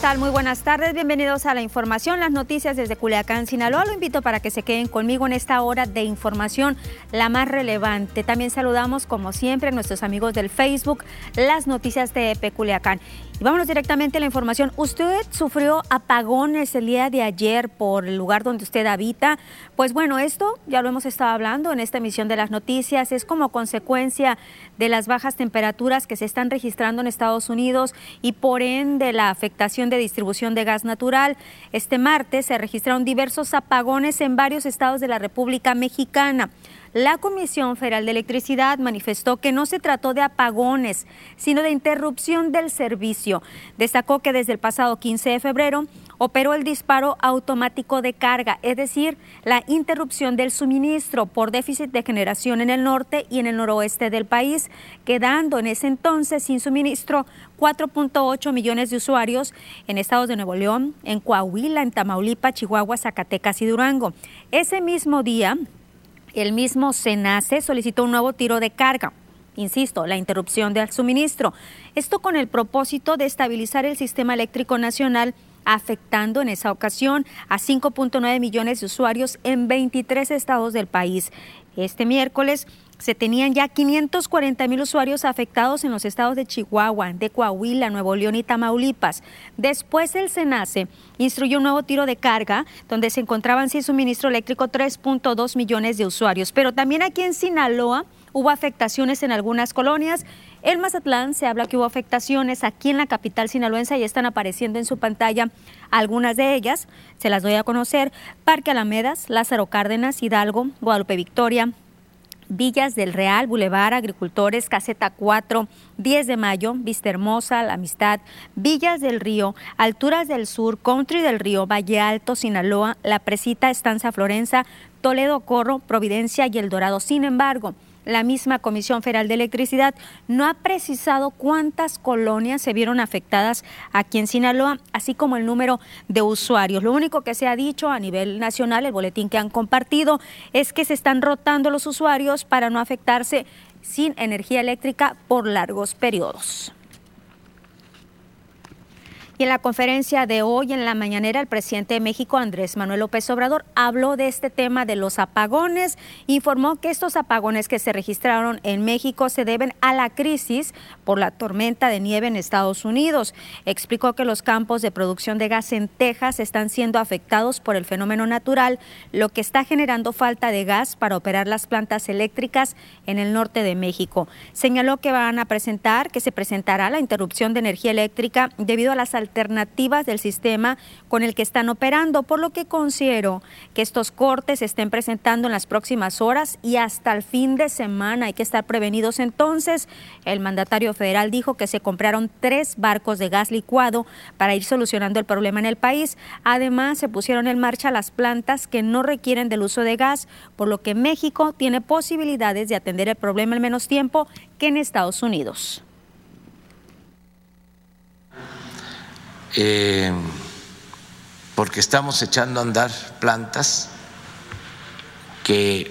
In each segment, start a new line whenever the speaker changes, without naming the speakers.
tal? Muy buenas tardes. Bienvenidos a la información, las noticias desde Culiacán, Sinaloa. Lo invito para que se queden conmigo en esta hora de información, la más relevante. También saludamos, como siempre, a nuestros amigos del Facebook, las noticias de Culiacán. Y vámonos directamente a la información. ¿Usted sufrió apagones el día de ayer por el lugar donde usted habita? Pues bueno, esto ya lo hemos estado hablando en esta emisión de las noticias. Es como consecuencia de las bajas temperaturas que se están registrando en Estados Unidos y por ende la afectación de distribución de gas natural. Este martes se registraron diversos apagones en varios estados de la República Mexicana. La Comisión Federal de Electricidad manifestó que no se trató de apagones, sino de interrupción del servicio. Destacó que desde el pasado 15 de febrero operó el disparo automático de carga, es decir, la interrupción del suministro por déficit de generación en el norte y en el noroeste del país, quedando en ese entonces sin suministro 4.8 millones de usuarios en estados de Nuevo León, en Coahuila, en Tamaulipas, Chihuahua, Zacatecas y Durango. Ese mismo día, el mismo SENACE solicitó un nuevo tiro de carga. Insisto, la interrupción del suministro. Esto con el propósito de estabilizar el sistema eléctrico nacional afectando en esa ocasión a 5.9 millones de usuarios en 23 estados del país. Este miércoles se tenían ya 540 mil usuarios afectados en los estados de Chihuahua, de Coahuila, Nuevo León y Tamaulipas. Después el SENACE instruyó un nuevo tiro de carga donde se encontraban sin suministro eléctrico 3.2 millones de usuarios. Pero también aquí en Sinaloa hubo afectaciones en algunas colonias. En Mazatlán se habla que hubo afectaciones aquí en la capital sinaloense y están apareciendo en su pantalla algunas de ellas. Se las doy a conocer. Parque Alamedas, Lázaro Cárdenas, Hidalgo, Guadalupe Victoria, Villas del Real, Boulevard, Agricultores, Caseta 4, 10 de Mayo, Vista Hermosa, La Amistad, Villas del Río, Alturas del Sur, Country del Río, Valle Alto, Sinaloa, La Presita, Estanza Florenza, Toledo Corro, Providencia y El Dorado. Sin embargo, la misma Comisión Federal de Electricidad no ha precisado cuántas colonias se vieron afectadas aquí en Sinaloa, así como el número de usuarios. Lo único que se ha dicho a nivel nacional, el boletín que han compartido, es que se están rotando los usuarios para no afectarse sin energía eléctrica por largos periodos. Y en la conferencia de hoy en la mañanera, el presidente de México, Andrés Manuel López Obrador, habló de este tema de los apagones. Informó que estos apagones que se registraron en México se deben a la crisis por la tormenta de nieve en Estados Unidos. Explicó que los campos de producción de gas en Texas están siendo afectados por el fenómeno natural, lo que está generando falta de gas para operar las plantas eléctricas en el norte de México. Señaló que van a presentar, que se presentará la interrupción de energía eléctrica debido a las alternativas del sistema con el que están operando, por lo que considero que estos cortes se estén presentando en las próximas horas y hasta el fin de semana. Hay que estar prevenidos entonces. El mandatario federal dijo que se compraron tres barcos de gas licuado para ir solucionando el problema en el país. Además, se pusieron en marcha las plantas que no requieren del uso de gas, por lo que México tiene posibilidades de atender el problema en menos tiempo que en Estados Unidos.
Eh, porque estamos echando a andar plantas que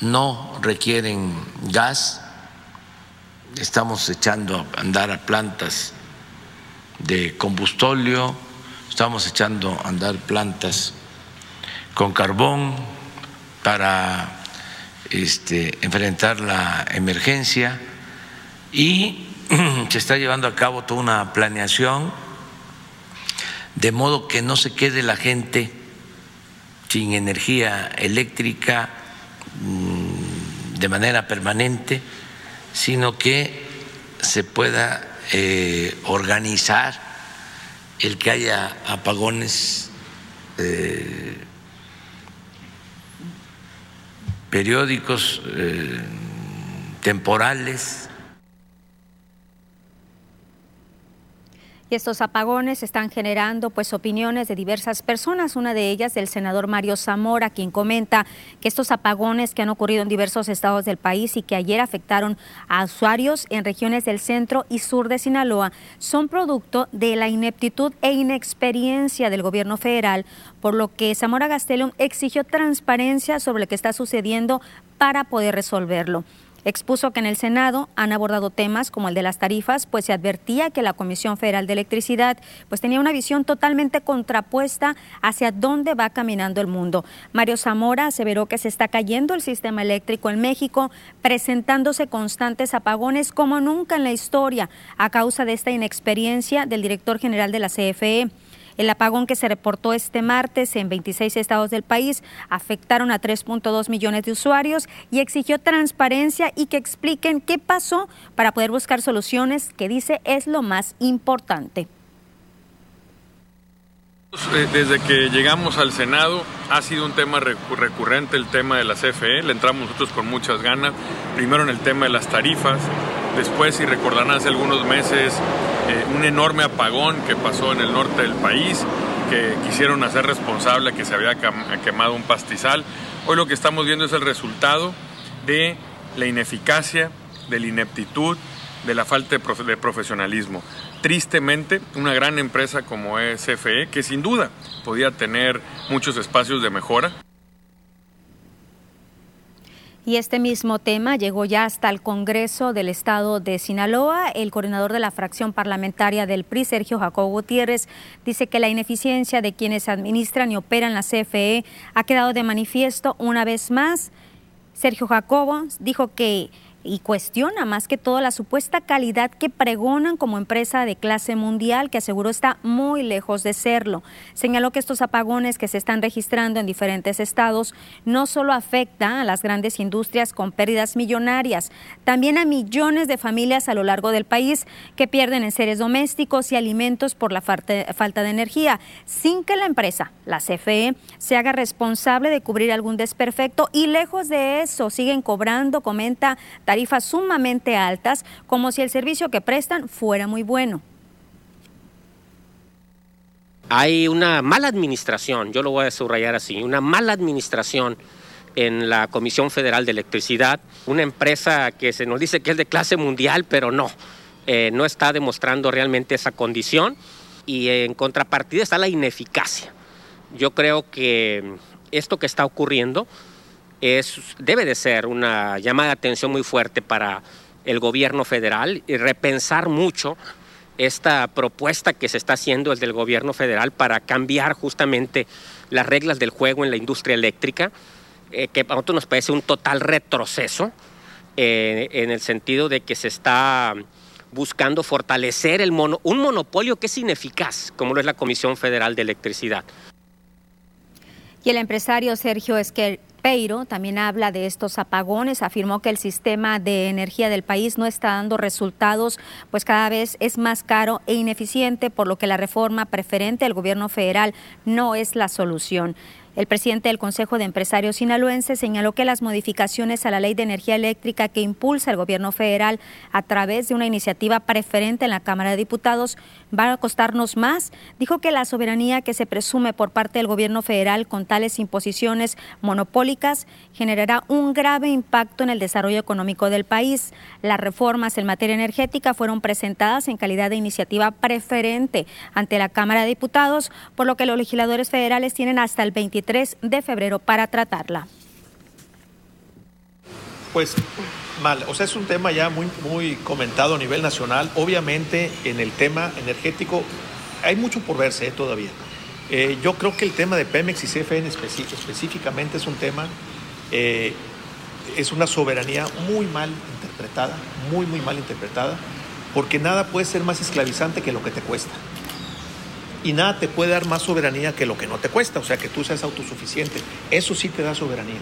no requieren gas, estamos echando a andar a plantas de combustóleo, estamos echando a andar plantas con carbón para este, enfrentar la emergencia. Y se está llevando a cabo toda una planeación de modo que no se quede la gente sin energía eléctrica mm, de manera permanente, sino que se pueda eh, organizar el que haya apagones eh, periódicos, eh, temporales,
Y estos apagones están generando pues opiniones de diversas personas, una de ellas del senador Mario Zamora, quien comenta que estos apagones que han ocurrido en diversos estados del país y que ayer afectaron a usuarios en regiones del centro y sur de Sinaloa son producto de la ineptitud e inexperiencia del gobierno federal, por lo que Zamora Gastelum exigió transparencia sobre lo que está sucediendo para poder resolverlo. Expuso que en el Senado han abordado temas como el de las tarifas, pues se advertía que la Comisión Federal de Electricidad pues tenía una visión totalmente contrapuesta hacia dónde va caminando el mundo. Mario Zamora aseveró que se está cayendo el sistema eléctrico en México, presentándose constantes apagones como nunca en la historia a causa de esta inexperiencia del director general de la CFE. El apagón que se reportó este martes en 26 estados del país afectaron a 3.2 millones de usuarios y exigió transparencia y que expliquen qué pasó para poder buscar soluciones que dice es lo más importante.
Eh, desde que llegamos al Senado ha sido un tema recurrente el tema de la CFE, le entramos nosotros con muchas ganas, primero en el tema de las tarifas, después si recordarán hace algunos meses eh, un enorme apagón que pasó en el norte del país, que quisieron hacer responsable que se había quemado un pastizal. Hoy lo que estamos viendo es el resultado de la ineficacia, de la ineptitud, de la falta de profesionalismo. Tristemente, una gran empresa como es CFE, que sin duda podía tener muchos espacios de mejora,
y este mismo tema llegó ya hasta el Congreso del Estado de Sinaloa. El coordinador de la fracción parlamentaria del PRI, Sergio Jacobo Gutiérrez, dice que la ineficiencia de quienes administran y operan la CFE ha quedado de manifiesto una vez más. Sergio Jacobo dijo que y cuestiona más que todo la supuesta calidad que pregonan como empresa de clase mundial, que aseguró está muy lejos de serlo. Señaló que estos apagones que se están registrando en diferentes estados no solo afectan a las grandes industrias con pérdidas millonarias, también a millones de familias a lo largo del país que pierden en seres domésticos y alimentos por la falta de energía, sin que la empresa, la CFE, se haga responsable de cubrir algún desperfecto y lejos de eso siguen cobrando, comenta tarifas sumamente altas, como si el servicio que prestan fuera muy bueno.
Hay una mala administración, yo lo voy a subrayar así, una mala administración en la Comisión Federal de Electricidad, una empresa que se nos dice que es de clase mundial, pero no, eh, no está demostrando realmente esa condición y en contrapartida está la ineficacia. Yo creo que esto que está ocurriendo es, debe de ser una llamada de atención muy fuerte para el gobierno federal y repensar mucho esta propuesta que se está haciendo desde el gobierno federal para cambiar justamente las reglas del juego en la industria eléctrica, eh, que a nosotros nos parece un total retroceso eh, en el sentido de que se está buscando fortalecer el mono, un monopolio que es ineficaz, como lo es la Comisión Federal de Electricidad.
Y el empresario Sergio Esquer Peiro también habla de estos apagones, afirmó que el sistema de energía del país no está dando resultados, pues cada vez es más caro e ineficiente, por lo que la reforma preferente del gobierno federal no es la solución. El presidente del Consejo de Empresarios Sinaloense señaló que las modificaciones a la ley de energía eléctrica que impulsa el gobierno federal a través de una iniciativa preferente en la Cámara de Diputados van a costarnos más. Dijo que la soberanía que se presume por parte del gobierno federal con tales imposiciones monopólicas generará un grave impacto en el desarrollo económico del país. Las reformas en materia energética fueron presentadas en calidad de iniciativa preferente ante la Cámara de Diputados, por lo que los legisladores federales tienen hasta el 23 de febrero para tratarla.
Pues mal, o sea, es un tema ya muy, muy comentado a nivel nacional. Obviamente en el tema energético hay mucho por verse eh, todavía. Eh, yo creo que el tema de Pemex y CFE específicamente es un tema, eh, es una soberanía muy mal interpretada, muy, muy mal interpretada, porque nada puede ser más esclavizante que lo que te cuesta y nada te puede dar más soberanía que lo que no te cuesta, o sea, que tú seas autosuficiente. Eso sí te da soberanía.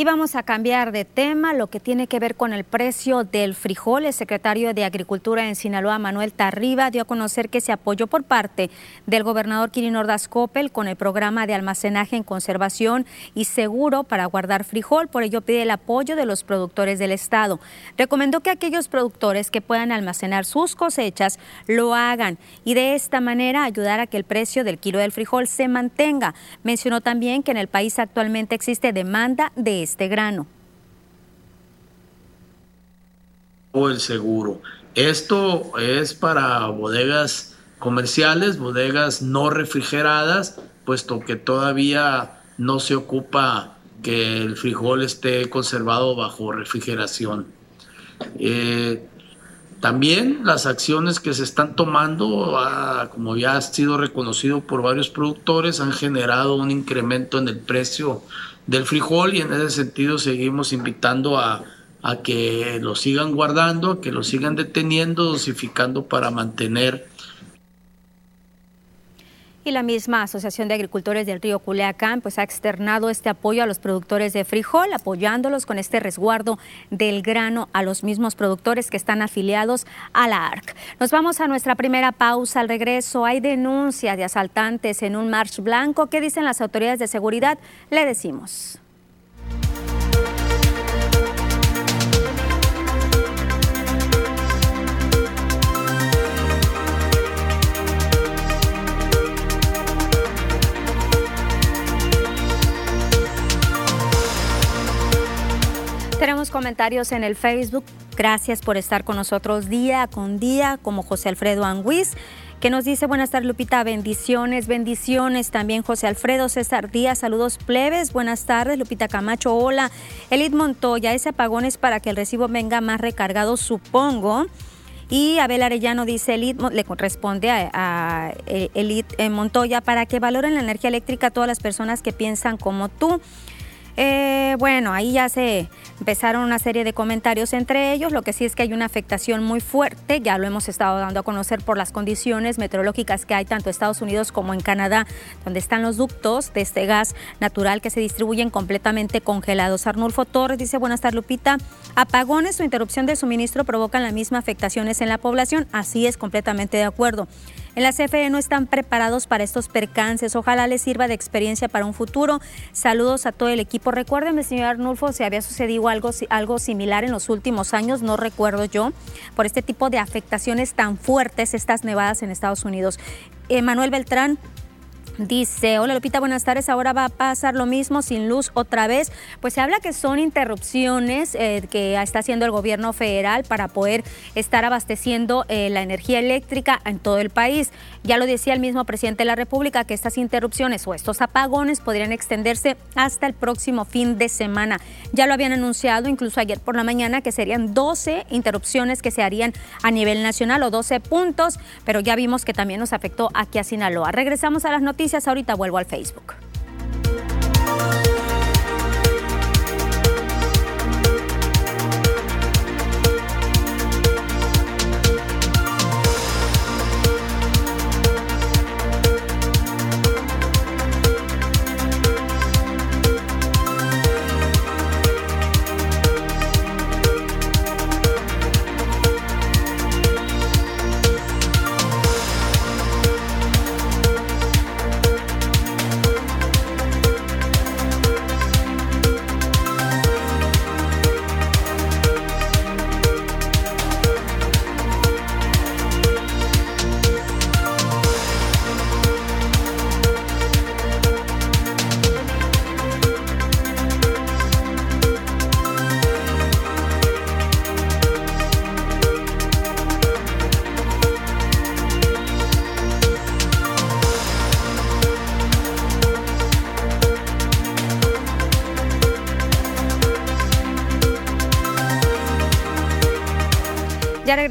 Y vamos a cambiar de tema, lo que tiene que ver con el precio del frijol. El secretario de Agricultura en Sinaloa, Manuel Tarriba, dio a conocer que se apoyó por parte del gobernador Kirin Ordaz Coppel con el programa de almacenaje en conservación y seguro para guardar frijol. Por ello pide el apoyo de los productores del Estado. Recomendó que aquellos productores que puedan almacenar sus cosechas lo hagan y de esta manera ayudar a que el precio del kilo del frijol se mantenga. Mencionó también que en el país actualmente existe demanda de este grano.
El seguro. Esto es para bodegas comerciales, bodegas no refrigeradas, puesto que todavía no se ocupa que el frijol esté conservado bajo refrigeración. Eh, también las acciones que se están tomando, ah, como ya ha sido reconocido por varios productores, han generado un incremento en el precio del frijol y en ese sentido seguimos invitando a, a que lo sigan guardando, que lo sigan deteniendo, dosificando para mantener
y la misma Asociación de Agricultores del Río Culeacán pues ha externado este apoyo a los productores de frijol, apoyándolos con este resguardo del grano a los mismos productores que están afiliados a la ARC. Nos vamos a nuestra primera pausa. Al regreso hay denuncia de asaltantes en un march blanco. ¿Qué dicen las autoridades de seguridad? Le decimos. Tenemos comentarios en el Facebook. Gracias por estar con nosotros día con día, como José Alfredo Anguiz, que nos dice buenas tardes Lupita, bendiciones, bendiciones. También José Alfredo César Díaz, saludos plebes, buenas tardes Lupita Camacho, hola. Elid Montoya, ese apagón es para que el recibo venga más recargado, supongo. Y Abel Arellano dice, Elid, le responde a, a Elid eh, Montoya, para que valoren la energía eléctrica todas las personas que piensan como tú. Eh, bueno, ahí ya se empezaron una serie de comentarios entre ellos. Lo que sí es que hay una afectación muy fuerte, ya lo hemos estado dando a conocer por las condiciones meteorológicas que hay tanto en Estados Unidos como en Canadá, donde están los ductos de este gas natural que se distribuyen completamente congelados. Arnulfo Torres dice, buenas tardes Lupita, apagones o interrupción de suministro provocan las mismas afectaciones en la población. Así es, completamente de acuerdo. En la CFE no están preparados para estos percances. Ojalá les sirva de experiencia para un futuro. Saludos a todo el equipo. Recuérdeme, señor Arnulfo, si había sucedido algo, algo similar en los últimos años, no recuerdo yo, por este tipo de afectaciones tan fuertes, estas nevadas en Estados Unidos. Manuel Beltrán, Dice, hola Lupita, buenas tardes. Ahora va a pasar lo mismo sin luz otra vez. Pues se habla que son interrupciones eh, que está haciendo el gobierno federal para poder estar abasteciendo eh, la energía eléctrica en todo el país. Ya lo decía el mismo presidente de la República que estas interrupciones o estos apagones podrían extenderse hasta el próximo fin de semana. Ya lo habían anunciado incluso ayer por la mañana que serían 12 interrupciones que se harían a nivel nacional o 12 puntos, pero ya vimos que también nos afectó aquí a Sinaloa. Regresamos a las noticias ahorita vuelvo al Facebook.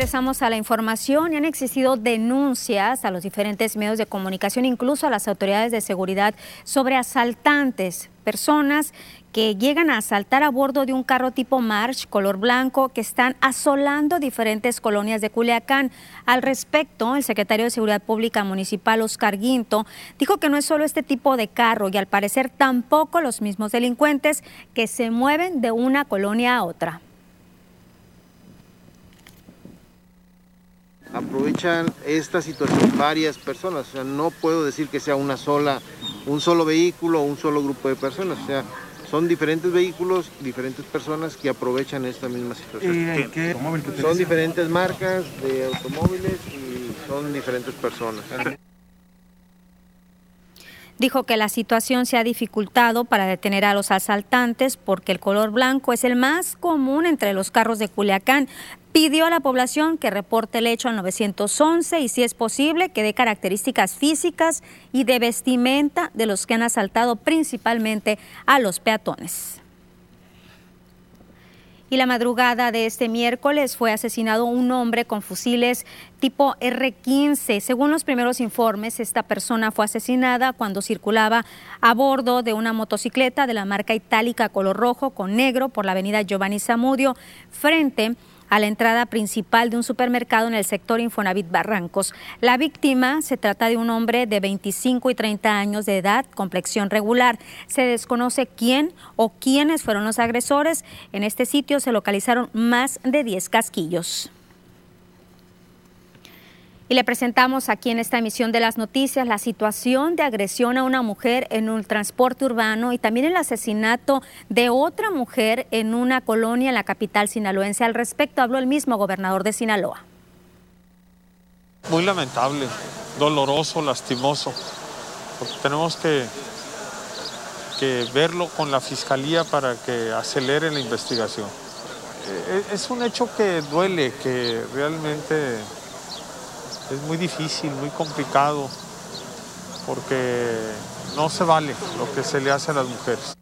Regresamos a la información y han existido denuncias a los diferentes medios de comunicación, incluso a las autoridades de seguridad, sobre asaltantes, personas que llegan a asaltar a bordo de un carro tipo March color blanco que están asolando diferentes colonias de Culiacán. Al respecto, el secretario de Seguridad Pública Municipal, Oscar Guinto, dijo que no es solo este tipo de carro y al parecer tampoco los mismos delincuentes que se mueven de una colonia a otra.
Aprovechan esta situación varias personas, o sea, no puedo decir que sea una sola, un solo vehículo o un solo grupo de personas, o sea, son diferentes vehículos, diferentes personas que aprovechan esta misma situación. ¿Qué son diferentes marcas de automóviles y son diferentes personas.
Dijo que la situación se ha dificultado para detener a los asaltantes porque el color blanco es el más común entre los carros de Culiacán. Pidió a la población que reporte el hecho al 911 y si es posible que dé características físicas y de vestimenta de los que han asaltado principalmente a los peatones y la madrugada de este miércoles fue asesinado un hombre con fusiles tipo R-15. Según los primeros informes, esta persona fue asesinada cuando circulaba a bordo de una motocicleta de la marca itálica color rojo con negro por la avenida Giovanni Zamudio frente a la entrada principal de un supermercado en el sector Infonavit Barrancos. La víctima se trata de un hombre de 25 y 30 años de edad, complexión regular. Se desconoce quién o quiénes fueron los agresores. En este sitio se localizaron más de 10 casquillos. Y le presentamos aquí en esta emisión de las noticias la situación de agresión a una mujer en un transporte urbano y también el asesinato de otra mujer en una colonia en la capital sinaloense. Al respecto habló el mismo gobernador de Sinaloa.
Muy lamentable, doloroso, lastimoso, porque tenemos que, que verlo con la fiscalía para que acelere la investigación. Eh, es un hecho que duele, que realmente es muy difícil, muy complicado, porque no se vale lo que se le hace a las mujeres.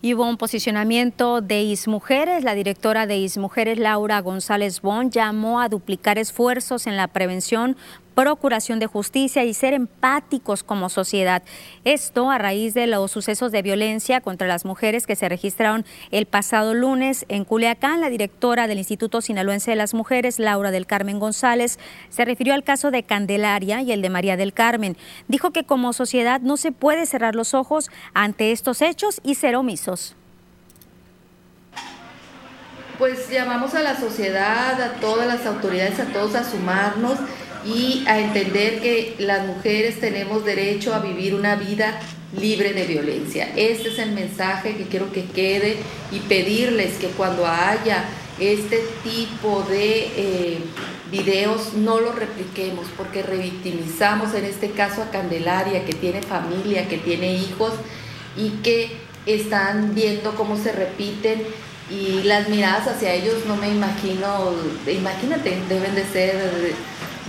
Y hubo un posicionamiento de ISMujeres. La directora de ISMujeres, Laura González Bon, llamó a duplicar esfuerzos en la prevención procuración de justicia y ser empáticos como sociedad. Esto a raíz de los sucesos de violencia contra las mujeres que se registraron el pasado lunes en Culiacán. La directora del Instituto Sinaloense de las Mujeres, Laura del Carmen González, se refirió al caso de Candelaria y el de María del Carmen. Dijo que como sociedad no se puede cerrar los ojos ante estos hechos y ser omisos
pues llamamos a la sociedad, a todas las autoridades, a todos a sumarnos y a entender que las mujeres tenemos derecho a vivir una vida libre de violencia. Este es el mensaje que quiero que quede y pedirles que cuando haya este tipo de eh, videos no los repliquemos porque revictimizamos en este caso a Candelaria que tiene familia, que tiene hijos y que están viendo cómo se repiten y las miradas hacia ellos no me imagino, imagínate, deben de ser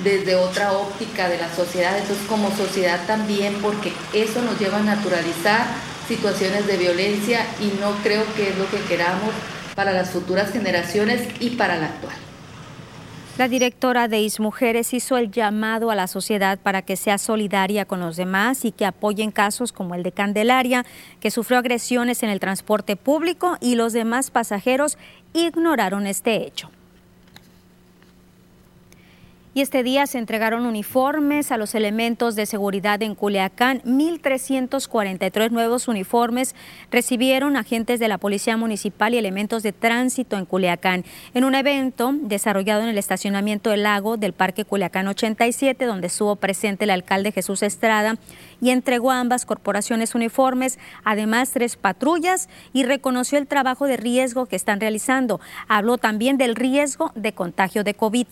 desde otra óptica de la sociedad, entonces como sociedad también, porque eso nos lleva a naturalizar situaciones de violencia y no creo que es lo que queramos para las futuras generaciones y para la actual.
La directora de ISMujeres hizo el llamado a la sociedad para que sea solidaria con los demás y que apoyen casos como el de Candelaria, que sufrió agresiones en el transporte público y los demás pasajeros ignoraron este hecho. Y este día se entregaron uniformes a los elementos de seguridad en Culiacán. 1.343 nuevos uniformes recibieron agentes de la Policía Municipal y elementos de tránsito en Culiacán en un evento desarrollado en el estacionamiento del lago del Parque Culiacán 87, donde estuvo presente el alcalde Jesús Estrada y entregó a ambas corporaciones uniformes, además tres patrullas y reconoció el trabajo de riesgo que están realizando. Habló también del riesgo de contagio de COVID.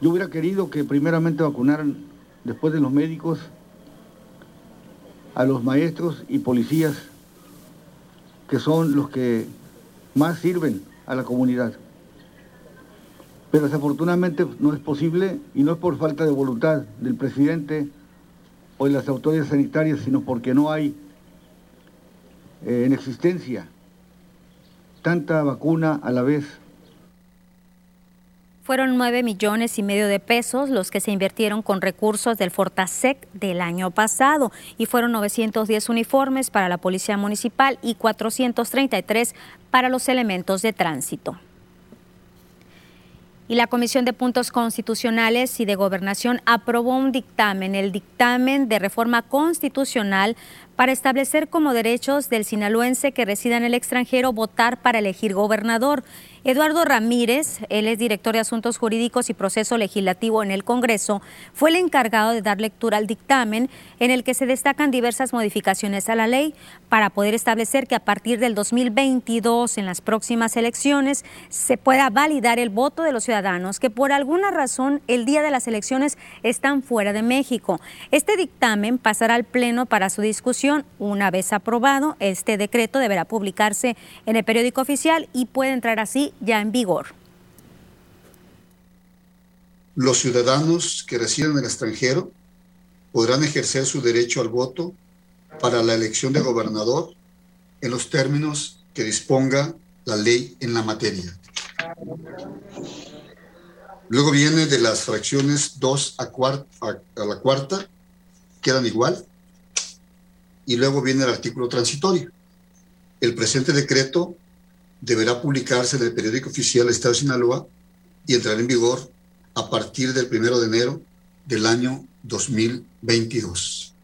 Yo hubiera querido que primeramente vacunaran, después de los médicos, a los maestros y policías, que son los que más sirven a la comunidad. Pero desafortunadamente no es posible y no es por falta de voluntad del presidente o de las autoridades sanitarias, sino porque no hay eh, en existencia tanta vacuna a la vez
fueron 9 millones y medio de pesos los que se invirtieron con recursos del Fortasec del año pasado y fueron 910 uniformes para la Policía Municipal y 433 para los elementos de tránsito y la Comisión de Puntos Constitucionales y de Gobernación aprobó un dictamen, el dictamen de reforma constitucional para establecer como derechos del sinaloense que resida en el extranjero votar para elegir gobernador. Eduardo Ramírez, él es director de Asuntos Jurídicos y Proceso Legislativo en el Congreso, fue el encargado de dar lectura al dictamen en el que se destacan diversas modificaciones a la ley para poder establecer que a partir del 2022, en las próximas elecciones, se pueda validar el voto de los ciudadanos que por alguna razón el día de las elecciones están fuera de México. Este dictamen pasará al Pleno para su discusión. Una vez aprobado, este decreto deberá publicarse en el periódico oficial y puede entrar así ya en vigor.
Los ciudadanos que residen en el extranjero podrán ejercer su derecho al voto para la elección de gobernador en los términos que disponga la ley en la materia. Luego viene de las fracciones 2 a, a, la cuarta, quedan igual. Y luego viene el artículo transitorio. El presente decreto deberá publicarse en el periódico oficial del Estado de Sinaloa y entrará en vigor a partir del primero de enero del año 2022.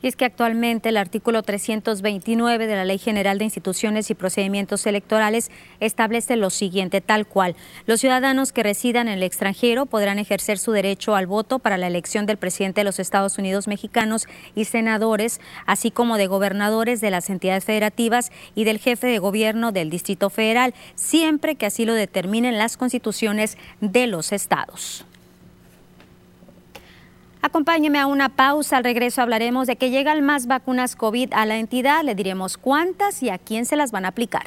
Y es que actualmente el artículo 329 de la Ley General de Instituciones y Procedimientos Electorales establece lo siguiente, tal cual. Los ciudadanos que residan en el extranjero podrán ejercer su derecho al voto para la elección del presidente de los Estados Unidos mexicanos y senadores, así como de gobernadores de las entidades federativas y del jefe de gobierno del Distrito Federal, siempre que así lo determinen las constituciones de los estados. Acompáñeme a una pausa. Al regreso hablaremos de que llegan más vacunas COVID a la entidad. Le diremos cuántas y a quién se las van a aplicar.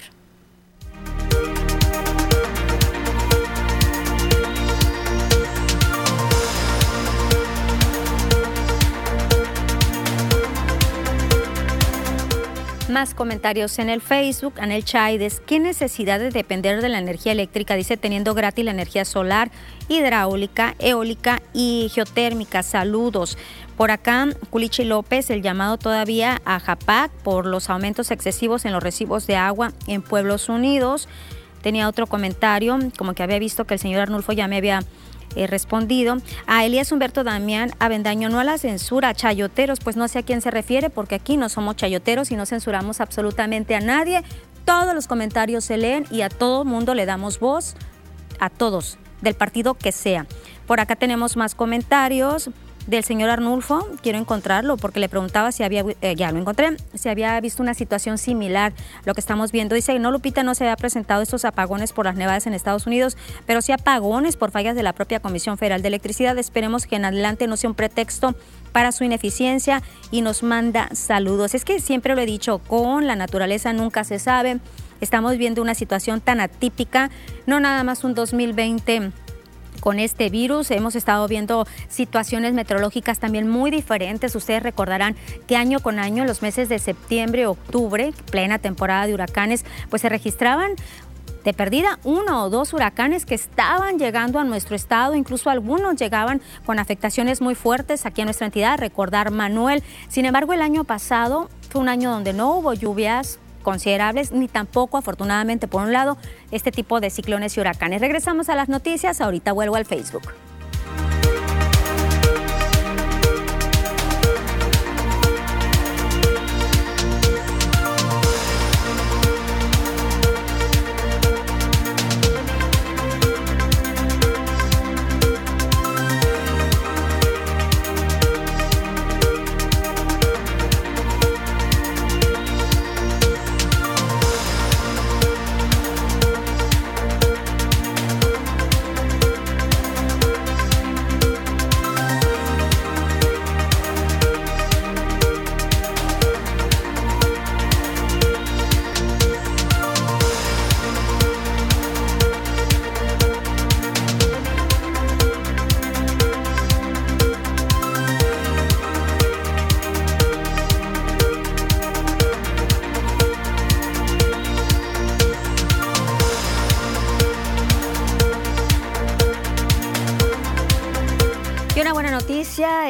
Más comentarios en el Facebook. Anel Chaides, ¿qué necesidad de depender de la energía eléctrica? Dice, teniendo gratis la energía solar, hidráulica, eólica y geotérmica. Saludos. Por acá, Culichi López, el llamado todavía a JAPAC por los aumentos excesivos en los recibos de agua en Pueblos Unidos. Tenía otro comentario, como que había visto que el señor Arnulfo ya me había He respondido. A Elías Humberto Damián Avendaño, no a la censura, chayoteros, pues no sé a quién se refiere, porque aquí no somos chayoteros y no censuramos absolutamente a nadie. Todos los comentarios se leen y a todo mundo le damos voz, a todos, del partido que sea. Por acá tenemos más comentarios del señor Arnulfo, quiero encontrarlo porque le preguntaba si había, eh, ya lo encontré, si había visto una situación similar, lo que estamos viendo. Dice, no, Lupita, no se había presentado estos apagones por las nevadas en Estados Unidos, pero sí apagones por fallas de la propia Comisión Federal de Electricidad. Esperemos que en adelante no sea un pretexto para su ineficiencia y nos manda saludos. Es que siempre lo he dicho, con la naturaleza nunca se sabe. Estamos viendo una situación tan atípica, no nada más un 2020 con este virus. Hemos estado viendo situaciones meteorológicas también muy diferentes. Ustedes recordarán que año con año, los meses de septiembre, octubre, plena temporada de huracanes, pues se registraban de perdida uno o dos huracanes que estaban llegando a nuestro estado, incluso algunos llegaban con afectaciones muy fuertes aquí a nuestra entidad, recordar Manuel. Sin embargo, el año pasado fue un año donde no hubo lluvias, considerables, ni tampoco, afortunadamente, por un lado, este tipo de ciclones y huracanes. Regresamos a las noticias, ahorita vuelvo al Facebook.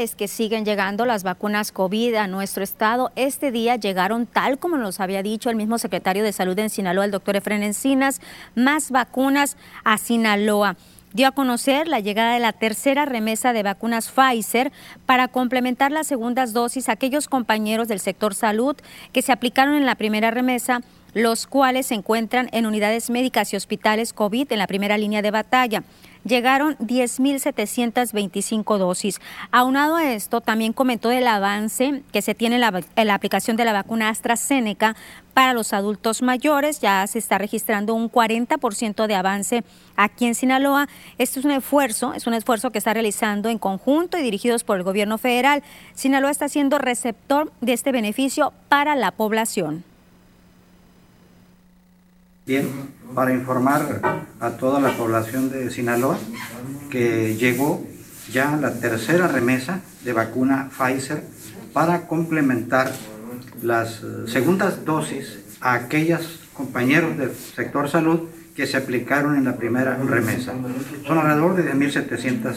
Es que siguen llegando las vacunas COVID a nuestro estado. Este día llegaron, tal como nos había dicho el mismo secretario de Salud en Sinaloa, el doctor Efren Encinas, más vacunas a Sinaloa. dio a conocer la llegada de la tercera remesa de vacunas Pfizer para complementar las segundas dosis a aquellos compañeros del sector salud que se aplicaron en la primera remesa los cuales se encuentran en unidades médicas y hospitales COVID en la primera línea de batalla llegaron 10.725 dosis. Aunado a esto, también comentó del avance que se tiene en la, aplicación de la vacuna AstraZeneca para los adultos mayores. Ya se está registrando un 40% de avance aquí en Sinaloa. Esto es un esfuerzo, es un esfuerzo que está realizando en conjunto y dirigidos por el gobierno federal. Sinaloa está siendo receptor de este beneficio para la población.
Bien, para informar a toda la población de Sinaloa que llegó ya la tercera remesa de vacuna Pfizer para complementar las eh, segundas dosis a aquellos compañeros del sector salud que se aplicaron en la primera remesa. Son alrededor de 10.700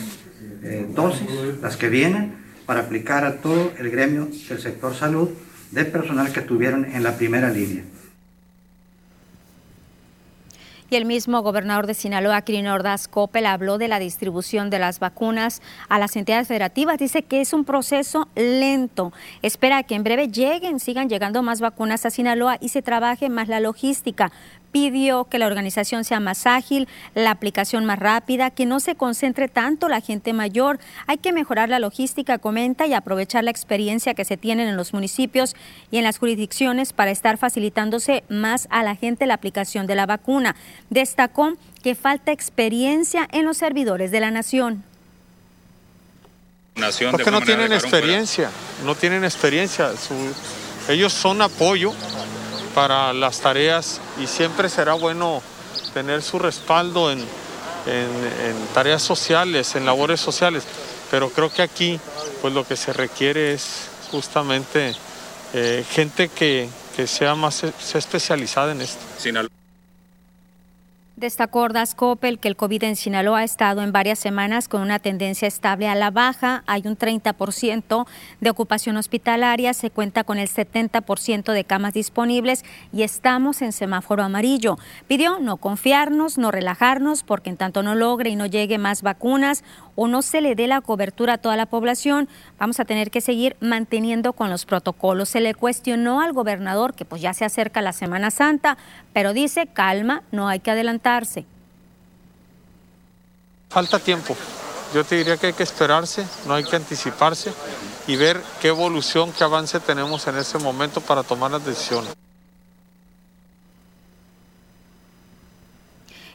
eh, dosis las que vienen para aplicar a todo el gremio del sector salud de personal que tuvieron en la primera línea
y el mismo gobernador de Sinaloa, Quirino Ordaz Coppel, habló de la distribución de las vacunas a las entidades federativas. Dice que es un proceso lento. Espera que en breve lleguen, sigan llegando más vacunas a Sinaloa y se trabaje más la logística pidió que la organización sea más ágil, la aplicación más rápida, que no se concentre tanto la gente mayor. Hay que mejorar la logística, comenta, y aprovechar la experiencia que se tienen en los municipios y en las jurisdicciones para estar facilitándose más a la gente la aplicación de la vacuna. Destacó que falta experiencia en los servidores de la nación.
Porque no tienen experiencia, no tienen experiencia. ellos son apoyo para las tareas y siempre será bueno tener su respaldo en, tareas sociales, en labores sociales. Pero creo que aquí pues lo que se requiere es justamente eh, gente que, sea más especializada en esto.
Destacó Ordaz Coppel que el COVID en Sinaloa ha estado en varias semanas con una tendencia estable a la baja. Hay un 30% de ocupación hospitalaria, se cuenta con el 70% de camas disponibles y estamos en semáforo amarillo. Pidió no confiarnos, no relajarnos, porque en tanto no logre y no llegue más vacunas o no se le dé la cobertura a toda la población, vamos a tener que seguir manteniendo con los protocolos. Se le cuestionó al gobernador que pues ya se acerca la Semana Santa, pero dice calma, no hay que adelantarse.
Falta tiempo. Yo te diría que hay que esperarse, no hay que anticiparse y ver qué evolución, qué avance tenemos en ese momento para tomar las decisiones.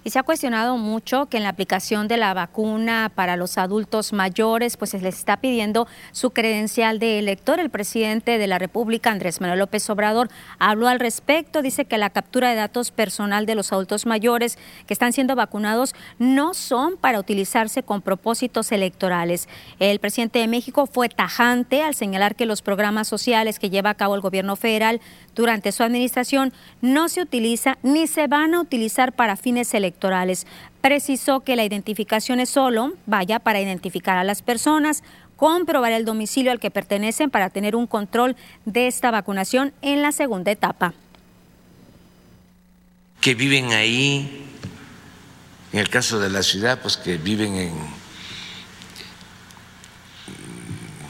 Se ha cuestionado mucho que en la aplicación de la vacuna para los adultos mayores, pues se les está pidiendo su credencial de elector. El presidente de la República, Andrés Manuel López Obrador, habló al respecto. Dice que la captura de datos personal de los adultos mayores que están siendo vacunados no son para utilizarse con propósitos electorales. El presidente de México fue tajante al señalar que los programas sociales que lleva a cabo el gobierno federal durante su administración no se utiliza ni se van a utilizar para fines electorales. Precisó que la identificación es solo, vaya, para identificar a las personas, comprobar el domicilio al que pertenecen para tener un control de esta vacunación en la segunda etapa.
Que viven ahí, en el caso de la ciudad, pues que viven en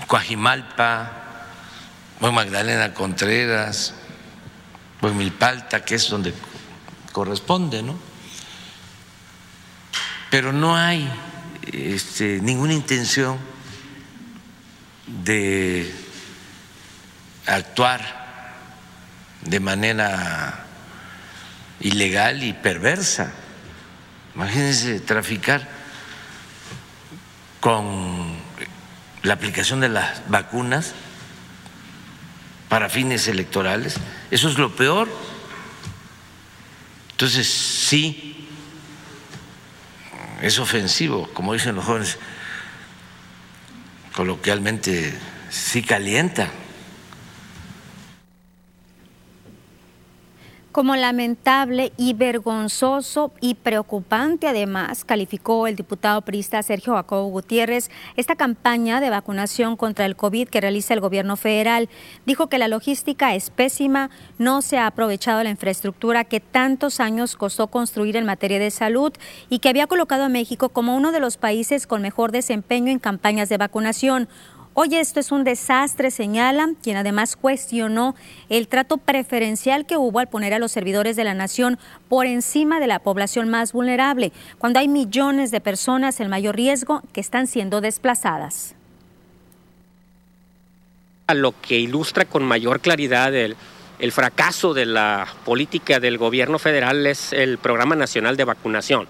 Coajimalpa, o Magdalena Contreras, pues Milpalta, que es donde corresponde, ¿no? Pero no hay este, ninguna intención de actuar de manera ilegal y perversa. Imagínense traficar con la aplicación de las vacunas para fines electorales. Eso es lo peor. Entonces, sí, es ofensivo, como dicen los jóvenes, coloquialmente, sí calienta.
Como lamentable y vergonzoso y preocupante, además, calificó el diputado priista Sergio Jacobo Gutiérrez esta campaña de vacunación contra el COVID que realiza el gobierno federal. Dijo que la logística es pésima, no se ha aprovechado la infraestructura que tantos años costó construir en materia de salud y que había colocado a México como uno de los países con mejor desempeño en campañas de vacunación. Hoy esto es un desastre, señala, quien además cuestionó el trato preferencial que hubo al poner a los servidores de la nación por encima de la población más vulnerable, cuando hay millones de personas en mayor riesgo que están siendo desplazadas.
Lo que ilustra con mayor claridad el, fracaso de la política del gobierno federal es el Programa Nacional de Vacunación.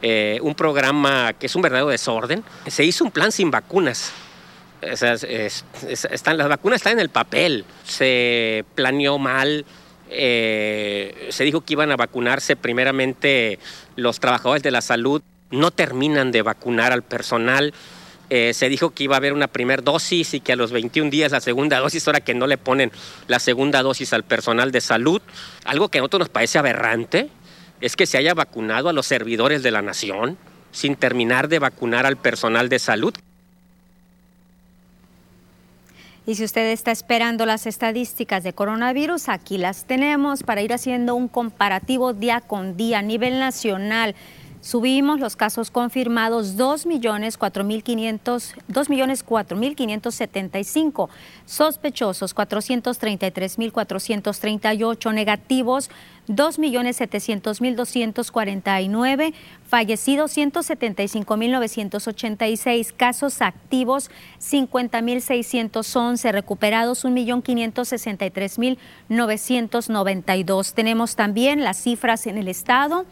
Eh, un programa que es un verdadero desorden. Se hizo un plan sin vacunas están, las vacunas están en el papel. Se planeó mal. Eh, se dijo que iban a vacunarse primeramente los trabajadores de la salud. No terminan de vacunar al personal. Eh, se dijo que iba a haber una primera dosis y que a los 21 días la segunda dosis, ahora que no le ponen la segunda dosis al personal de salud. Algo que a nosotros nos parece aberrante es que se haya vacunado a los servidores de la nación sin terminar de vacunar al personal de salud.
Y si usted está esperando las estadísticas de coronavirus, aquí las tenemos para ir haciendo un comparativo día con día a nivel nacional. Subimos los casos confirmados 2.4.575, sospechosos 433.438, negativos 2.700.249, fallecidos 175.986, casos activos 50.611, recuperados 1.563.992. Tenemos también las cifras en el estado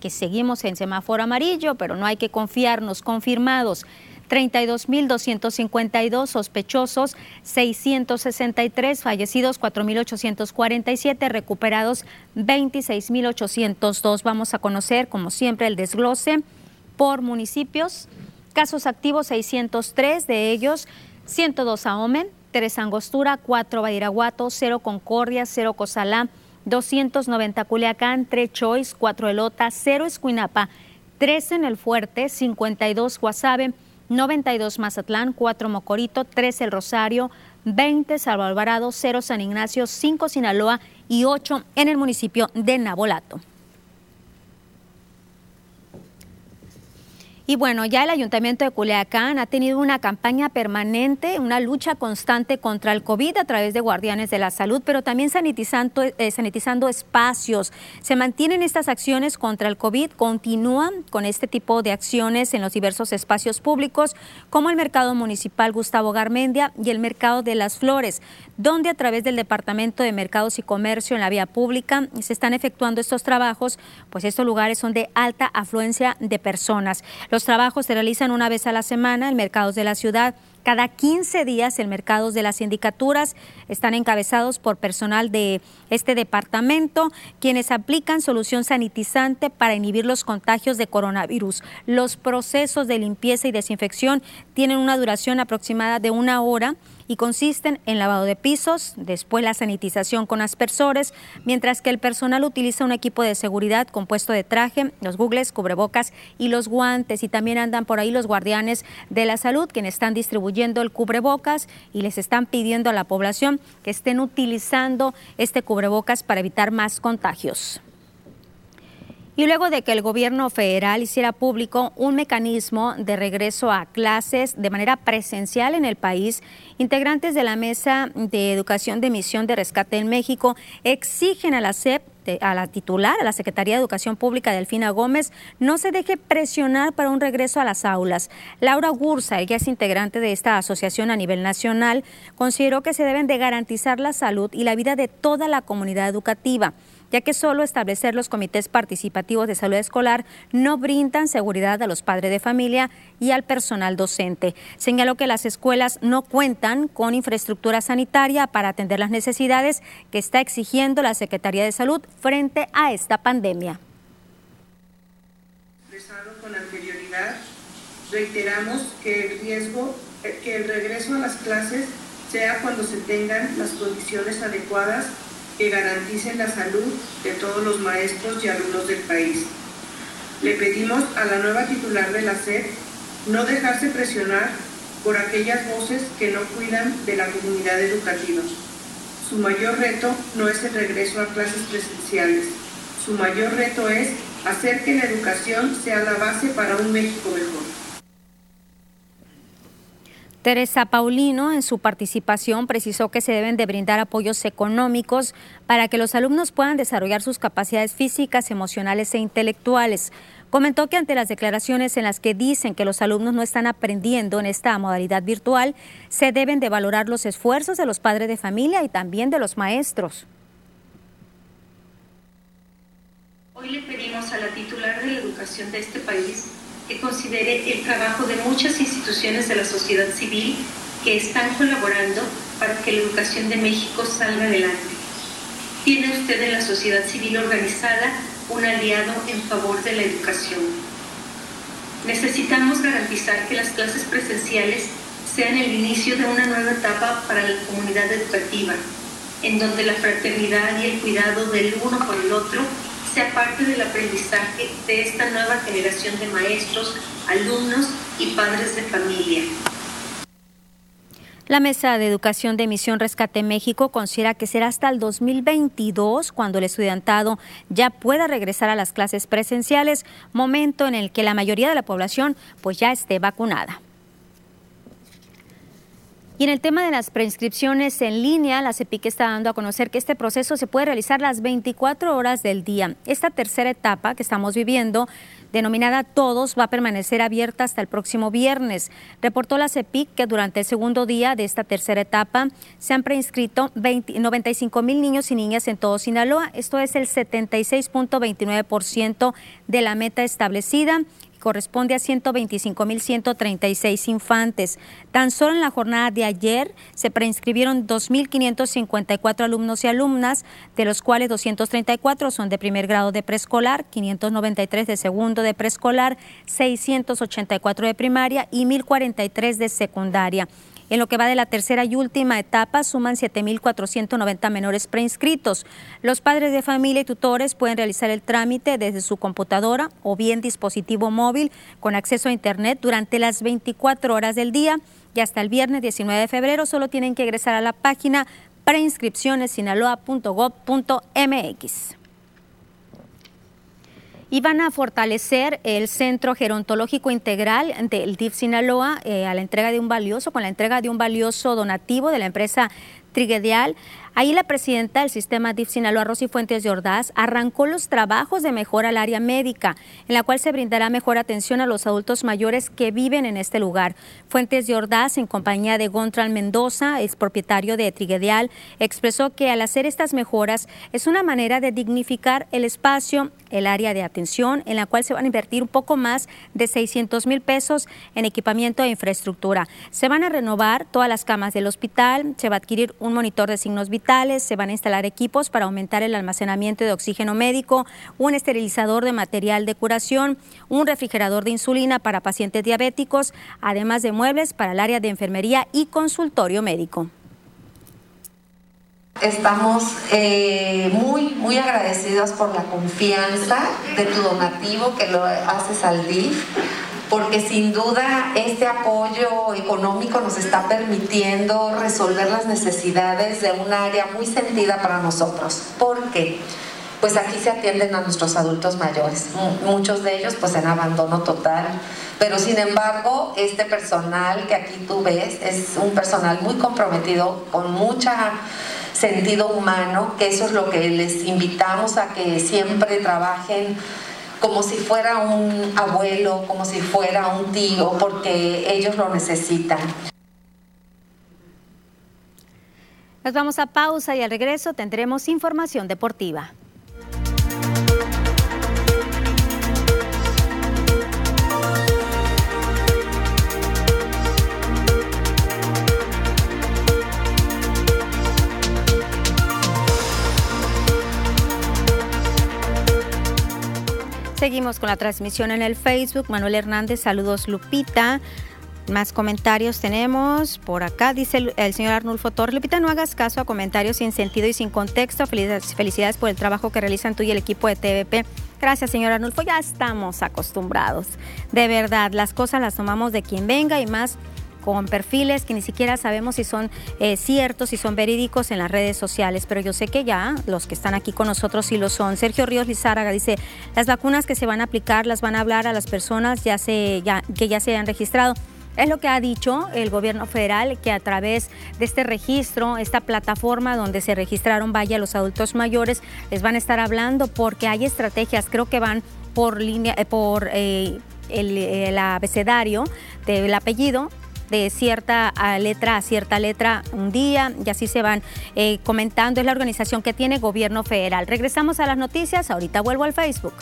que seguimos en semáforo amarillo, pero no hay que confiarnos, confirmados. 32.252 sospechosos, 663 fallecidos, 4.847 recuperados, 26.802. Vamos a conocer, como siempre, el desglose por municipios. Casos activos 603, de ellos 102 Aomen, 3 Angostura, 4 Badiraguato, 0 Concordia, 0 Cozalá, 290 Culiacán, 3 Choice, 4 Elota, 0 Escuinapa, 3 en el Fuerte, 52 Guasave, 92 Mazatlán, 4 Mocorito, 3 El Rosario, 20 Salvo Alvarado, 0 San Ignacio, 5 Sinaloa y 8 en el municipio de Nabolato. Y bueno, ya el Ayuntamiento de Culiacán ha tenido una campaña permanente, una lucha constante contra el COVID a través de guardianes de la salud, pero también sanitizando, eh, sanitizando espacios. Se mantienen estas acciones contra el COVID, continúan con este tipo de acciones en los diversos espacios públicos, como el Mercado Municipal Gustavo Garmendia y el Mercado de las Flores, donde a través del Departamento de Mercados y Comercio en la vía pública se están efectuando estos trabajos, pues estos lugares son de alta afluencia de personas. Los trabajos se realizan una vez a la semana en mercados de la ciudad. Cada 15 días en mercados de las sindicaturas están encabezados por personal de este departamento, quienes aplican solución sanitizante para inhibir los contagios de coronavirus. Los procesos de limpieza y desinfección tienen una duración aproximada de una hora y consisten en lavado de pisos, después la sanitización con aspersores, mientras que el personal utiliza un equipo de seguridad compuesto de traje, los googles, cubrebocas y los guantes. Y también andan por ahí los guardianes de la salud, quienes están distribuyendo el cubrebocas y les están pidiendo a la población que estén utilizando este cubrebocas para evitar más contagios. Y luego de que el gobierno federal hiciera público un mecanismo de regreso a clases de manera presencial en el país, integrantes de la Mesa de Educación de Misión de Rescate en México exigen a la SEP a la titular, a la Secretaría de Educación Pública, Delfina Gómez, no se deje presionar para un regreso a las aulas. Laura Gursa, ella es integrante de esta asociación a nivel nacional, consideró que se deben de garantizar la salud y la vida de toda la comunidad educativa ya que solo establecer los comités participativos de salud escolar no brindan seguridad a los padres de familia y al personal docente. Señaló que las escuelas no cuentan con infraestructura sanitaria para atender las necesidades que está exigiendo la Secretaría de Salud frente a esta pandemia.
Con anterioridad, reiteramos que el riesgo, eh, que el regreso a las clases sea cuando se tengan las condiciones adecuadas que garanticen la salud de todos los maestros y alumnos del país. Le pedimos a la nueva titular de la SED no dejarse presionar por aquellas voces que no cuidan de la comunidad educativa. Su mayor reto no es el regreso a clases presenciales. Su mayor reto es hacer que la educación sea la base para un México mejor.
Teresa Paulino, en su participación, precisó que se deben de brindar apoyos económicos para que los alumnos puedan desarrollar sus capacidades físicas, emocionales e intelectuales. Comentó que ante las declaraciones en las que dicen que los alumnos no están aprendiendo en esta modalidad virtual, se deben de valorar los esfuerzos de los padres de familia y también de los maestros.
Hoy le pedimos a la titular de la educación de este país que considere el trabajo de muchas instituciones de la sociedad civil que están colaborando para que la educación de México salga adelante. Tiene usted en la sociedad civil organizada un aliado en favor de la educación. Necesitamos garantizar que las clases presenciales sean el inicio de una nueva etapa para la comunidad educativa, en donde la fraternidad y el cuidado del uno por el otro sea parte del aprendizaje de esta nueva generación de maestros, alumnos y padres de familia.
La Mesa de Educación de Misión Rescate México considera que será hasta el 2022 cuando el estudiantado ya pueda regresar a las clases presenciales, momento en el que la mayoría de la población pues ya esté vacunada. Y en el tema de las preinscripciones en línea, la CEPIC está dando a conocer que este proceso se puede realizar las 24 horas del día. Esta tercera etapa que estamos viviendo denominada Todos, va a permanecer abierta hasta el próximo viernes. Reportó la CEPIC que durante el segundo día de esta tercera etapa se han preinscrito 95 mil niños y niñas en todo Sinaloa. Esto es el 76.29% de la meta establecida corresponde a 125.136 infantes. Tan solo en la jornada de ayer se preinscribieron 2.554 alumnos y alumnas, de los cuales 234 son de primer grado de preescolar, 593 de segundo de preescolar, 684 de primaria y 1.043 de secundaria. En lo que va de la tercera y última etapa, suman 7.490 menores preinscritos. Los padres de familia y tutores pueden realizar el trámite desde su computadora o bien dispositivo móvil con acceso a Internet durante las 24 horas del día y hasta el viernes 19 de febrero solo tienen que ingresar a la página preinscripcionessinaloa.gov.mx y van a fortalecer el Centro Gerontológico Integral del DIF Sinaloa eh, a la entrega de un valioso, con la entrega de un valioso donativo de la empresa Triguedial Ahí la presidenta del sistema DIF Sinaloa, Rosy Fuentes de Ordaz, arrancó los trabajos de mejora al área médica, en la cual se brindará mejor atención a los adultos mayores que viven en este lugar. Fuentes de Ordaz, en compañía de Gontran Mendoza, ex propietario de Triguedial, expresó que al hacer estas mejoras es una manera de dignificar el espacio, el área de atención, en la cual se van a invertir un poco más de 600 mil pesos en equipamiento e infraestructura. Se van a renovar todas las camas del hospital, se va a adquirir un monitor de signos vitales, se van a instalar equipos para aumentar el almacenamiento de oxígeno médico, un esterilizador de material de curación, un refrigerador de insulina para pacientes diabéticos, además de muebles para el área de enfermería y consultorio médico.
Estamos eh, muy, muy agradecidos por la confianza de tu donativo que lo haces al DIF porque sin duda este apoyo económico nos está permitiendo resolver las necesidades de un área muy sentida para nosotros. ¿Por qué? Pues aquí se atienden a nuestros adultos mayores, muchos de ellos pues en abandono total, pero sin embargo este personal que aquí tú ves es un personal muy comprometido, con mucha sentido humano, que eso es lo que les invitamos a que siempre trabajen como si fuera un abuelo, como si fuera un tío, porque ellos lo necesitan.
Nos vamos a pausa y al regreso tendremos información deportiva. Seguimos con la transmisión en el Facebook. Manuel Hernández, saludos Lupita. Más comentarios tenemos por acá. Dice el, señor Arnulfo Torres. Lupita, no hagas caso a comentarios sin sentido y sin contexto. Felicidades, por el trabajo que realizan tú y el equipo de TVP. Gracias, señor Arnulfo. Ya estamos acostumbrados. De verdad, las cosas las tomamos de quien venga y más con perfiles que ni siquiera sabemos si son eh, ciertos, si son verídicos en las redes sociales, pero yo sé que ya los que están aquí con nosotros sí lo son. Sergio Ríos Lizárraga dice, las vacunas que se van a aplicar las van a hablar a las personas que ya se han registrado. Es lo que ha dicho el gobierno federal, que a través de este registro, esta plataforma donde se registraron vaya los adultos mayores, les van a estar hablando porque hay estrategias, creo que van por línea, eh, por eh, el, abecedario del apellido de cierta letra a cierta letra un día y así se van eh, comentando. Es la organización que tiene gobierno federal. Regresamos a las noticias. Ahorita vuelvo al Facebook.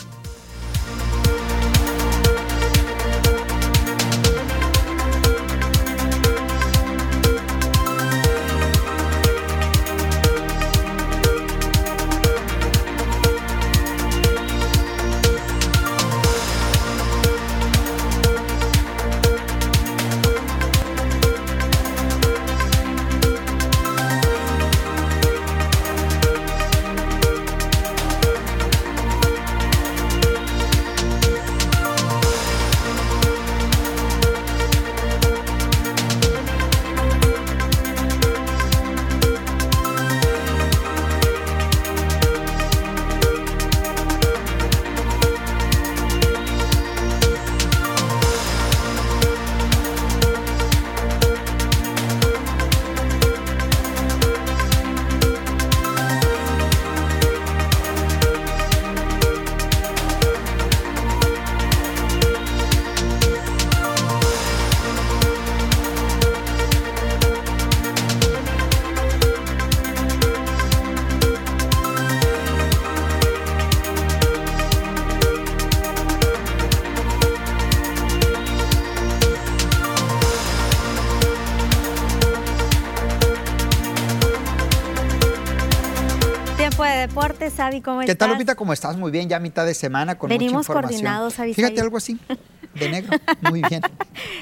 ¿Qué tal, Lupita? ¿Cómo estás? Muy bien, ya mitad de semana con
Venimos
mucha información.
coordinados,
Fíjate, algo así. De negro, muy bien.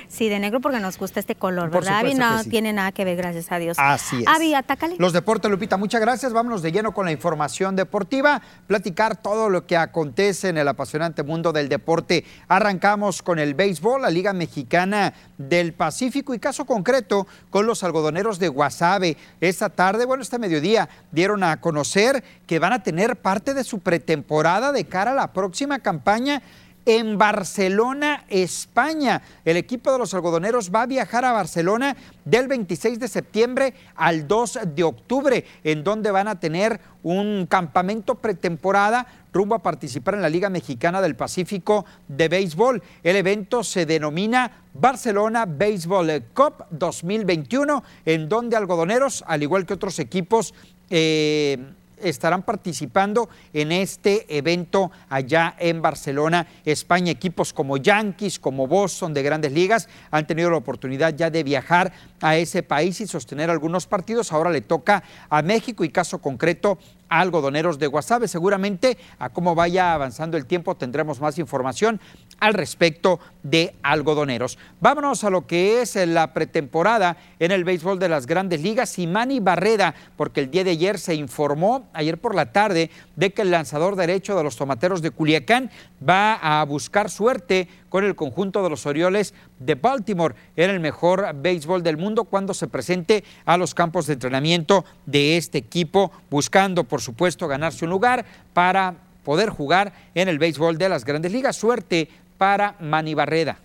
Sí, de negro porque nos gusta este color, ¿verdad? Avi no tiene nada que ver, gracias a Dios.
Así es.
Avi, atácale.
Los deportes, Lupita, muchas gracias. Vámonos de lleno con la información deportiva, platicar todo lo que acontece en el apasionante mundo del deporte. Arrancamos con el béisbol, la Liga Mexicana del Pacífico y caso concreto con los algodoneros de Guasave. Esta tarde, bueno, este mediodía, dieron a conocer que van a tener parte de su pretemporada de cara a la próxima campaña en Barcelona, España. El equipo de los algodoneros va a viajar a Barcelona del 26 de septiembre al 2 de octubre, en donde van a tener un campamento pretemporada rumbo a participar en la Liga Mexicana del Pacífico de Béisbol. El evento se denomina Barcelona Baseball Cup 2021, en donde algodoneros, al igual que otros equipos, eh, estarán participando en este evento allá en Barcelona, España. Equipos como Yankees, como Boston de grandes ligas han tenido la oportunidad ya de viajar a ese país y sostener algunos partidos. Ahora le toca a México y caso concreto algodoneros de Guasave. Seguramente a cómo vaya avanzando el tiempo tendremos más información al respecto de algodoneros. Vámonos a lo que es la pretemporada en el béisbol de las grandes ligas y Barreda, porque el día de ayer se informó, ayer por la tarde, de que el lanzador derecho de los tomateros de Culiacán va a buscar suerte con el conjunto de los Orioles de Baltimore en el mejor béisbol del mundo cuando se presente a los campos de entrenamiento de este equipo, buscando, por supuesto, ganarse un lugar para poder jugar en el béisbol de las grandes ligas. Suerte para Manny Barreda.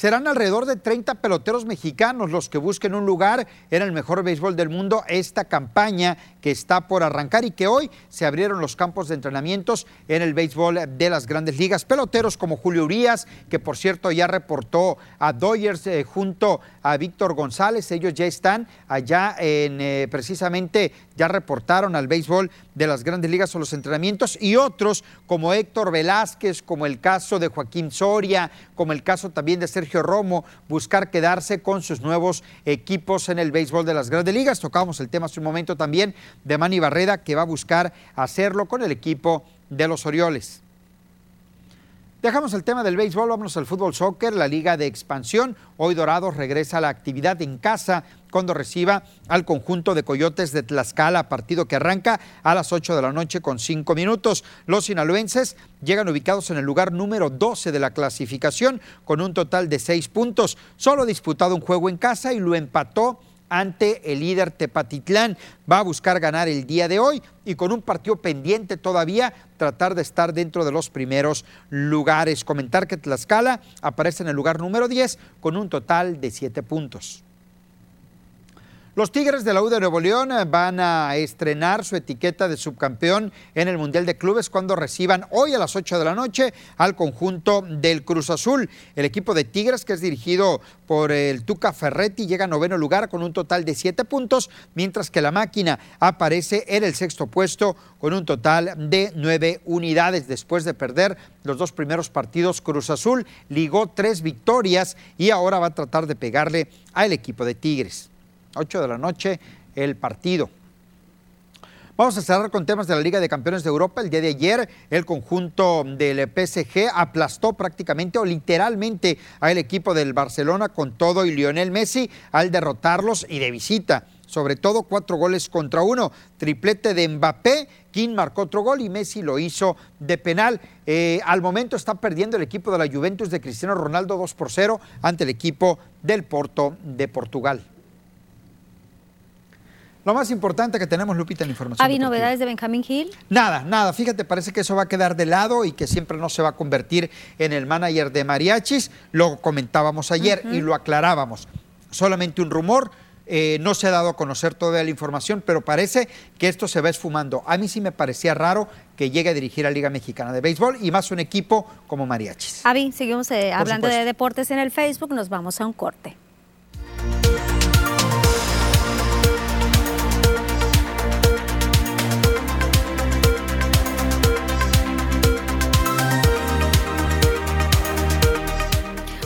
Serán alrededor de 30 peloteros mexicanos los que busquen un lugar en el mejor béisbol del mundo esta campaña que está por arrancar y que hoy se abrieron los campos de entrenamientos en el béisbol de las grandes ligas. Peloteros como Julio Urias, que por cierto ya reportó a Dodgers eh, junto a Víctor González, ellos ya están allá en eh, precisamente, ya reportaron al béisbol de las grandes ligas o los entrenamientos y otros como Héctor Velázquez, como el caso de Joaquín Soria, como el caso también de Sergio Romo, buscar quedarse con sus nuevos equipos en el béisbol de las grandes ligas. Tocamos el tema hace un momento también de Manny Barreda, que va a buscar hacerlo con el equipo de los Orioles. Dejamos el tema del béisbol, vámonos al fútbol soccer, la liga de expansión. Hoy Dorados regresa a la actividad en casa cuando reciba al conjunto de Coyotes de Tlaxcala, partido que arranca a las 8 de la noche con 5 minutos. Los sinaloenses llegan ubicados en el lugar número 12 de la clasificación con un total de 6 puntos. Solo disputado un juego en casa y lo empató ante el líder Tepatitlán. Va a buscar ganar el día de hoy y con un partido pendiente todavía tratar de estar dentro de los primeros lugares. Comentar que Tlaxcala aparece en el lugar número 10 con un total de 7 puntos. Los Tigres de la U de Nuevo León eh, van a estrenar su etiqueta de subcampeón en el Mundial de Clubes cuando reciban hoy a las 8 de la noche al conjunto del Cruz Azul. El equipo de Tigres, que es dirigido por el Tuca Ferretti, llega a noveno lugar con un total de 7 puntos, mientras que la máquina aparece en el sexto puesto con un total de 9 unidades. Después de perder los dos primeros partidos, Cruz Azul ligó tres victorias y ahora va a tratar de pegarle al equipo de Tigres. 8 de la noche el partido. Vamos a cerrar con temas de la Liga de Campeones de Europa. El día de ayer el conjunto del PSG aplastó prácticamente o literalmente al equipo del Barcelona con todo y Lionel Messi al derrotarlos y de visita. Sobre todo cuatro goles contra uno. Triplete de Mbappé, King marcó otro gol y Messi lo hizo de penal. Eh, al momento está perdiendo el equipo de la Juventus de Cristiano Ronaldo 2 por 0 ante el equipo del Porto de Portugal. Lo más importante que tenemos, Lupita, en la información.
¿Hay novedades de Benjamín Hill?
Nada, nada. Fíjate, parece que eso va a quedar de lado y que siempre no se va a convertir en el manager de Mariachis. Lo comentábamos ayer y lo aclarábamos. Solamente un rumor. Eh, no se ha dado a conocer toda la información, pero parece que esto se va esfumando. A mí sí me parecía raro que llegue a dirigir a Liga Mexicana de Béisbol y más un equipo como Mariachis.
Avi, seguimos eh, hablando de deportes en el Facebook. Nos vamos a un corte.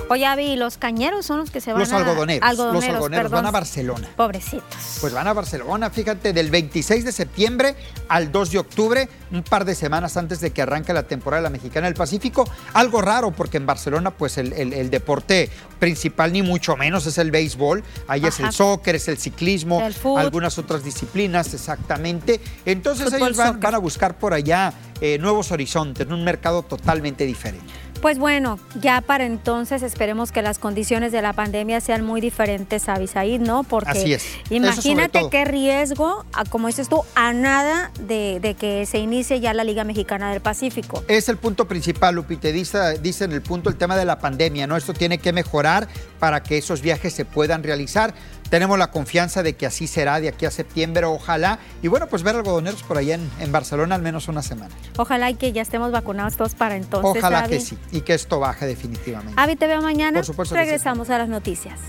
Oye, Avi, los cañeros son los que se van
los
a...
algodoneros,
algodoneros.
Los algodoneros van a Barcelona.
Pobrecitos.
Pues van a Barcelona, fíjate, del 26 de septiembre al 2 de octubre, un par de semanas antes de que arranque la temporada de la Mexicana del Pacífico. Algo raro, porque en Barcelona, pues el, el, deporte principal, ni mucho menos, es el béisbol. Ahí es el soccer, es el ciclismo, algunas otras disciplinas, exactamente. Entonces ellos van, van, a buscar por allá eh, nuevos horizontes, un mercado totalmente diferente.
Pues bueno, ya para entonces esperemos que las condiciones de la pandemia sean muy diferentes a Bisaid, ¿no? Porque
Así es.
imagínate qué riesgo, como dices tú, a nada de, que se inicie ya la Liga Mexicana del Pacífico.
Es el punto principal, Lupita. Dice, dice en el punto el tema de la pandemia, ¿no? Esto tiene que mejorar para que esos viajes se puedan realizar. Tenemos la confianza de que así será de aquí a septiembre, ojalá. Y bueno, pues ver algodoneros por allá en, Barcelona al menos una semana.
Ojalá y que ya estemos vacunados todos para entonces.
Ojalá que sí, y que esto baje definitivamente.
Avi, te veo mañana. Por supuesto. Regresamos a las noticias.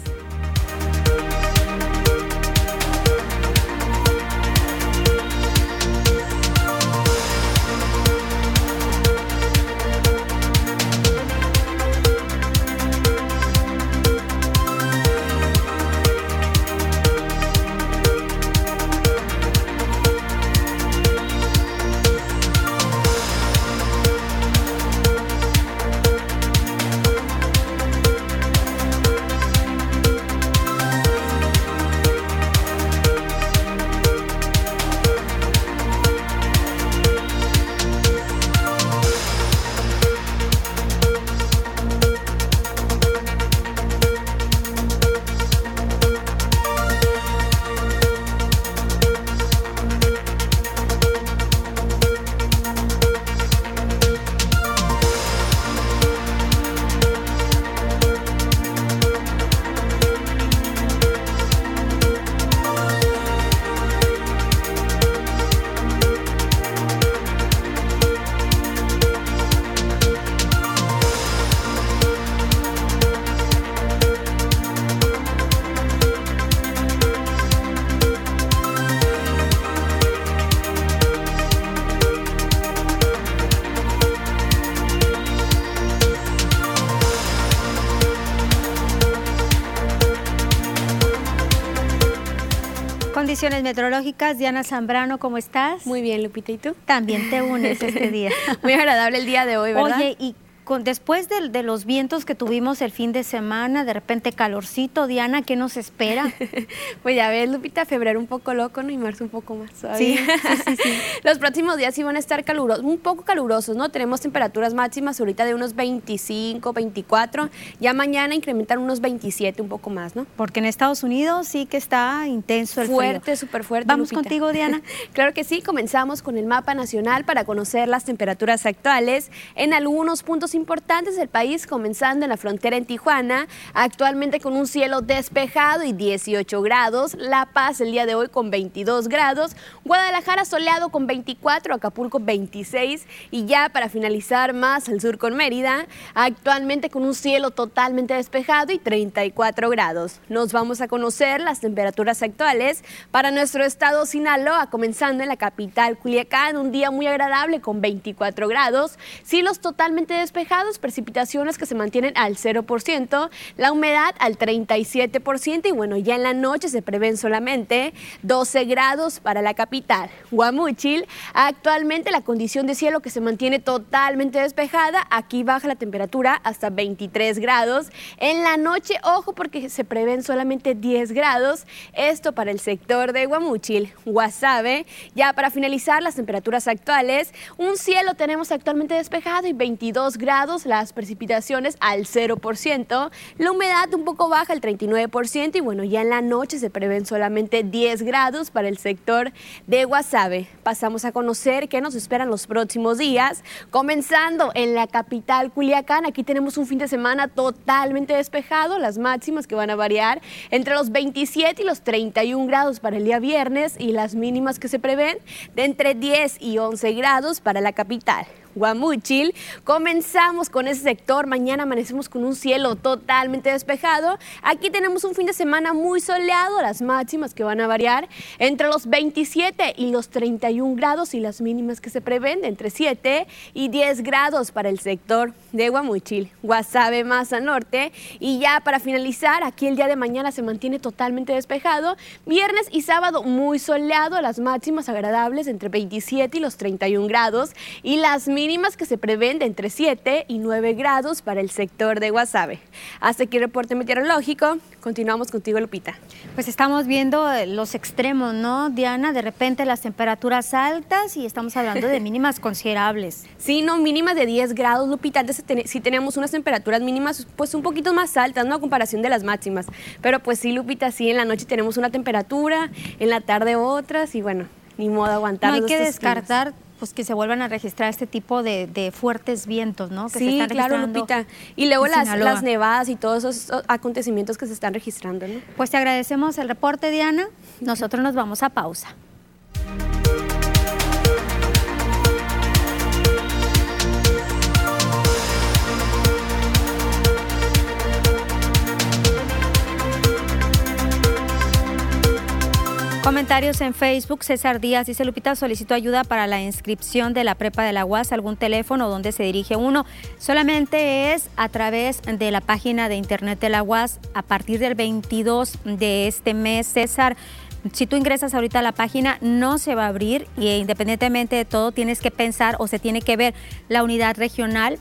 Meteorológicas. Diana Zambrano, ¿cómo estás?
Muy bien, Lupita, ¿y tú?
También te unes este día.
Muy agradable el día de hoy, ¿verdad?
Oye, ¿y con, después de, de, los vientos que tuvimos el fin de semana, de repente calorcito, Diana, ¿qué nos espera?
pues ya ves, Lupita, febrero un poco loco, ¿no? Y marzo un poco más Sí, sí, sí, Los próximos días sí van a estar calurosos, un poco calurosos, ¿no? Tenemos temperaturas máximas ahorita de unos 25, 24, ya mañana incrementan unos 27, un poco más, ¿no?
Porque en Estados Unidos sí que está intenso el
Fuerte, súper fuerte.
Vamos contigo, Diana.
claro que sí, comenzamos con el mapa nacional para conocer las temperaturas actuales en algunos puntos importantes del país, comenzando en la frontera en Tijuana, actualmente con un cielo despejado y 18 grados, La Paz el día de hoy con 22 grados, Guadalajara soleado con 24, Acapulco 26 y ya para finalizar más al sur con Mérida, actualmente con un cielo totalmente despejado y 34 grados. Nos vamos a conocer las temperaturas actuales. Para nuestro estado Sinaloa, comenzando en la capital Culiacán, un día muy agradable con 24 grados, cielos totalmente despejados, precipitaciones que se mantienen al 0%, la humedad al 37% y bueno, ya en la noche se prevén solamente 12 grados para la capital. Guamuchil, actualmente la condición de cielo que se mantiene totalmente despejada, aquí baja la temperatura hasta 23 grados. En la noche, ojo porque se prevén solamente 10 grados, esto para el sector de Guamuchil. Guasave, ya para finalizar las temperaturas actuales, un cielo tenemos actualmente despejado y 22 grados, las precipitaciones al 0%, la humedad un poco baja, el 39% y bueno, ya en la noche se prevén solamente 10 grados para el sector de Guasave. Pasamos a conocer qué nos esperan los próximos días, comenzando en la capital Culiacán. Aquí tenemos un fin de semana totalmente despejado, las máximas que van a variar entre los 27 y los 31 grados para el día viernes y las mínimas que se prevén de entre 10 y 11 grados para la capital. Guamuchil. Comenzamos con ese sector. Mañana amanecemos con un cielo totalmente despejado. Aquí tenemos un fin de semana muy soleado, las máximas que van a variar entre los 27 y los 31 grados y las mínimas que se prevén de entre 7 y 10 grados para el sector de Guamuchil. Guasave al norte. Y ya para finalizar, aquí el día de mañana se mantiene totalmente despejado. Viernes y sábado muy soleado, las máximas agradables entre 27 y los 31 grados y las mínimas mínimas que se prevén de entre 7 y 9 grados para el sector de Guasave. Hasta aquí el reporte meteorológico. Continuamos contigo, Lupita.
Pues estamos viendo los extremos, ¿no, Diana? De repente las temperaturas altas y estamos hablando de mínimas considerables.
Sí, no, mínimas de 10 grados, Lupita. Antes sí tenemos unas temperaturas mínimas pues un poquito más altas, ¿no? A comparación de las máximas. Pero pues sí, Lupita, sí, en la noche tenemos una temperatura, en la tarde otras y bueno, ni modo aguantar.
No hay que descartar pues que se vuelvan a registrar este tipo de, fuertes vientos, ¿no?
Que sí, claro, Lupita. Y luego las, las, nevadas y todos esos acontecimientos que se están registrando, ¿no?
Pues te agradecemos el reporte, Diana. Nosotros nos vamos a pausa. Comentarios en Facebook. César Díaz dice, Lupita, solicito ayuda para la inscripción de la prepa de la UAS, algún teléfono donde se dirige uno. Solamente es a través de la página de internet de la UAS a partir del 22 de este mes, César. Si tú ingresas ahorita a la página, no se va a abrir y independientemente de todo, tienes que pensar o se tiene que ver la unidad regional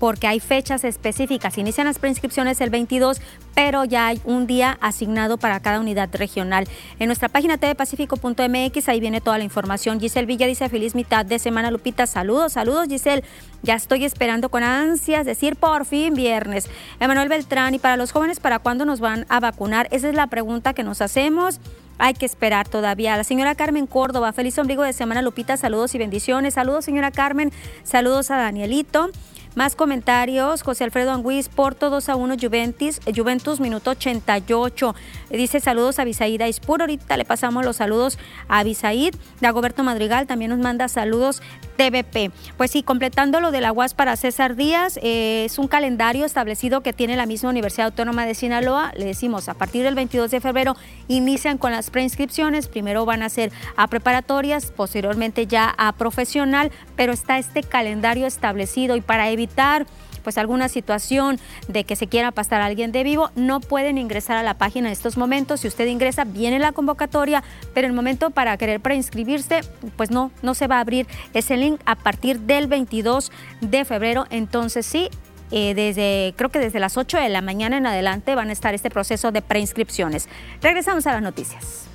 porque hay fechas específicas. Inician las preinscripciones el 22, pero ya hay un día asignado para cada unidad regional. En nuestra página tvpacifico.mx, ahí viene toda la información. Giselle Villa dice feliz mitad de semana, Lupita. Saludos, saludos, Giselle. Ya estoy esperando con ansias decir por fin viernes. Emanuel Beltrán, y para los jóvenes, ¿para cuándo nos van a vacunar? Esa es la pregunta que nos hacemos. Hay que esperar todavía. La señora Carmen Córdoba, feliz ombligo de semana, Lupita. Saludos y bendiciones. Saludos, señora Carmen. Saludos a Danielito. Más comentarios, José Alfredo Anguiz, Porto 2 a 1 Juventus, eh, Juventus minuto 88. Dice saludos a Bisaíd Aispur, ahorita le pasamos los saludos a Bisaíd. Dagoberto Madrigal también nos manda saludos TVP. Pues sí, completando lo de la UAS para César Díaz, eh, es un calendario establecido que tiene la misma Universidad Autónoma de Sinaloa. Le decimos, a partir del 22 de febrero inician con las preinscripciones, primero van a ser a preparatorias, posteriormente ya a profesional, pero está este calendario establecido y para evitar pues alguna situación de que se quiera pasar a alguien de vivo, no pueden ingresar a la página en estos momentos. Si usted ingresa, viene la convocatoria, pero el momento para querer preinscribirse, pues no, no se va a abrir ese link a partir del 22 de febrero. Entonces sí, eh, desde, creo que desde las 8 de la mañana en adelante van a estar este proceso de preinscripciones. Regresamos a las noticias.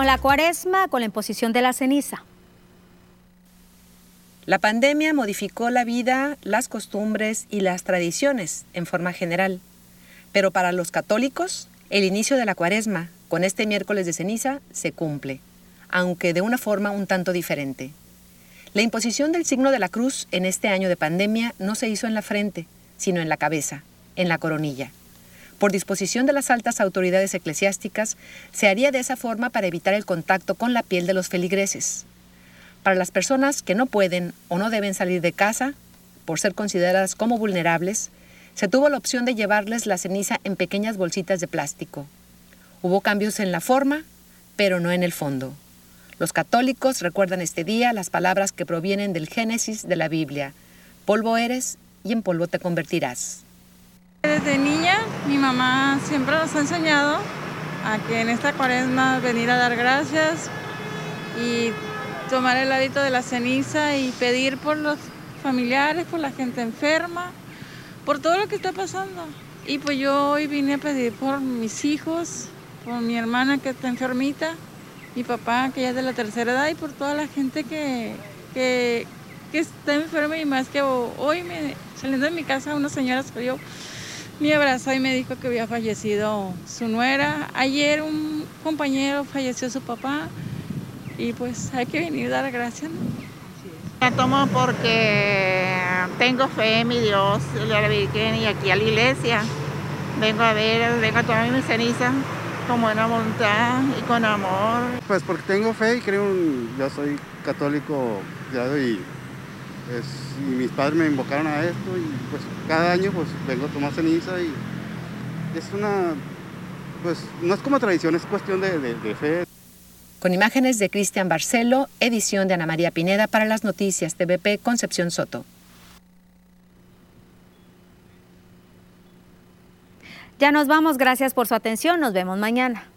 La cuaresma con la imposición de la ceniza.
La pandemia modificó la vida, las costumbres y las tradiciones en forma general. Pero para los católicos, el inicio de la cuaresma, con este miércoles de ceniza, se cumple, aunque de una forma un tanto diferente. La imposición del signo de la cruz en este año de pandemia no se hizo en la frente, sino en la cabeza, en la coronilla. Por disposición de las altas autoridades eclesiásticas, se haría de esa forma para evitar el contacto con la piel de los feligreses. Para las personas que no pueden o no deben salir de casa, por ser consideradas como vulnerables, se tuvo la opción de llevarles la ceniza en pequeñas bolsitas de plástico. Hubo cambios en la forma, pero no en el fondo. Los católicos recuerdan este día las palabras que provienen del Génesis de la Biblia. Polvo eres y en polvo te convertirás.
Desde niña mi mamá siempre nos ha enseñado a que en esta cuaresma venir a dar gracias y tomar el hábito de la ceniza y pedir por los familiares, por la gente enferma, por todo lo que está pasando. Y pues yo hoy vine a pedir por mis hijos, por mi hermana que está enfermita, mi papá que ya es de la tercera edad y por toda la gente que, que, está enferma y más que hoy me, saliendo de mi casa una señora salió me abrazó y me dijo que había fallecido su nuera. Ayer un compañero falleció su papá y pues hay que venir a dar gracias.
La tomo porque tengo fe en mi Dios, la Virgen y aquí a la iglesia. Vengo a ver, vengo a tomar mi ceniza con buena voluntad y con amor.
Pues porque tengo fe y creo, yo soy católico ya y y mis padres me invocaron a esto y pues cada año pues vengo a tomar ceniza y es una, pues no es como tradición, es cuestión de, de fe.
Con imágenes de Cristian Barcelo, edición de Ana María Pineda para las noticias TVP Concepción Soto.
Ya nos vamos, gracias por su atención, nos vemos mañana.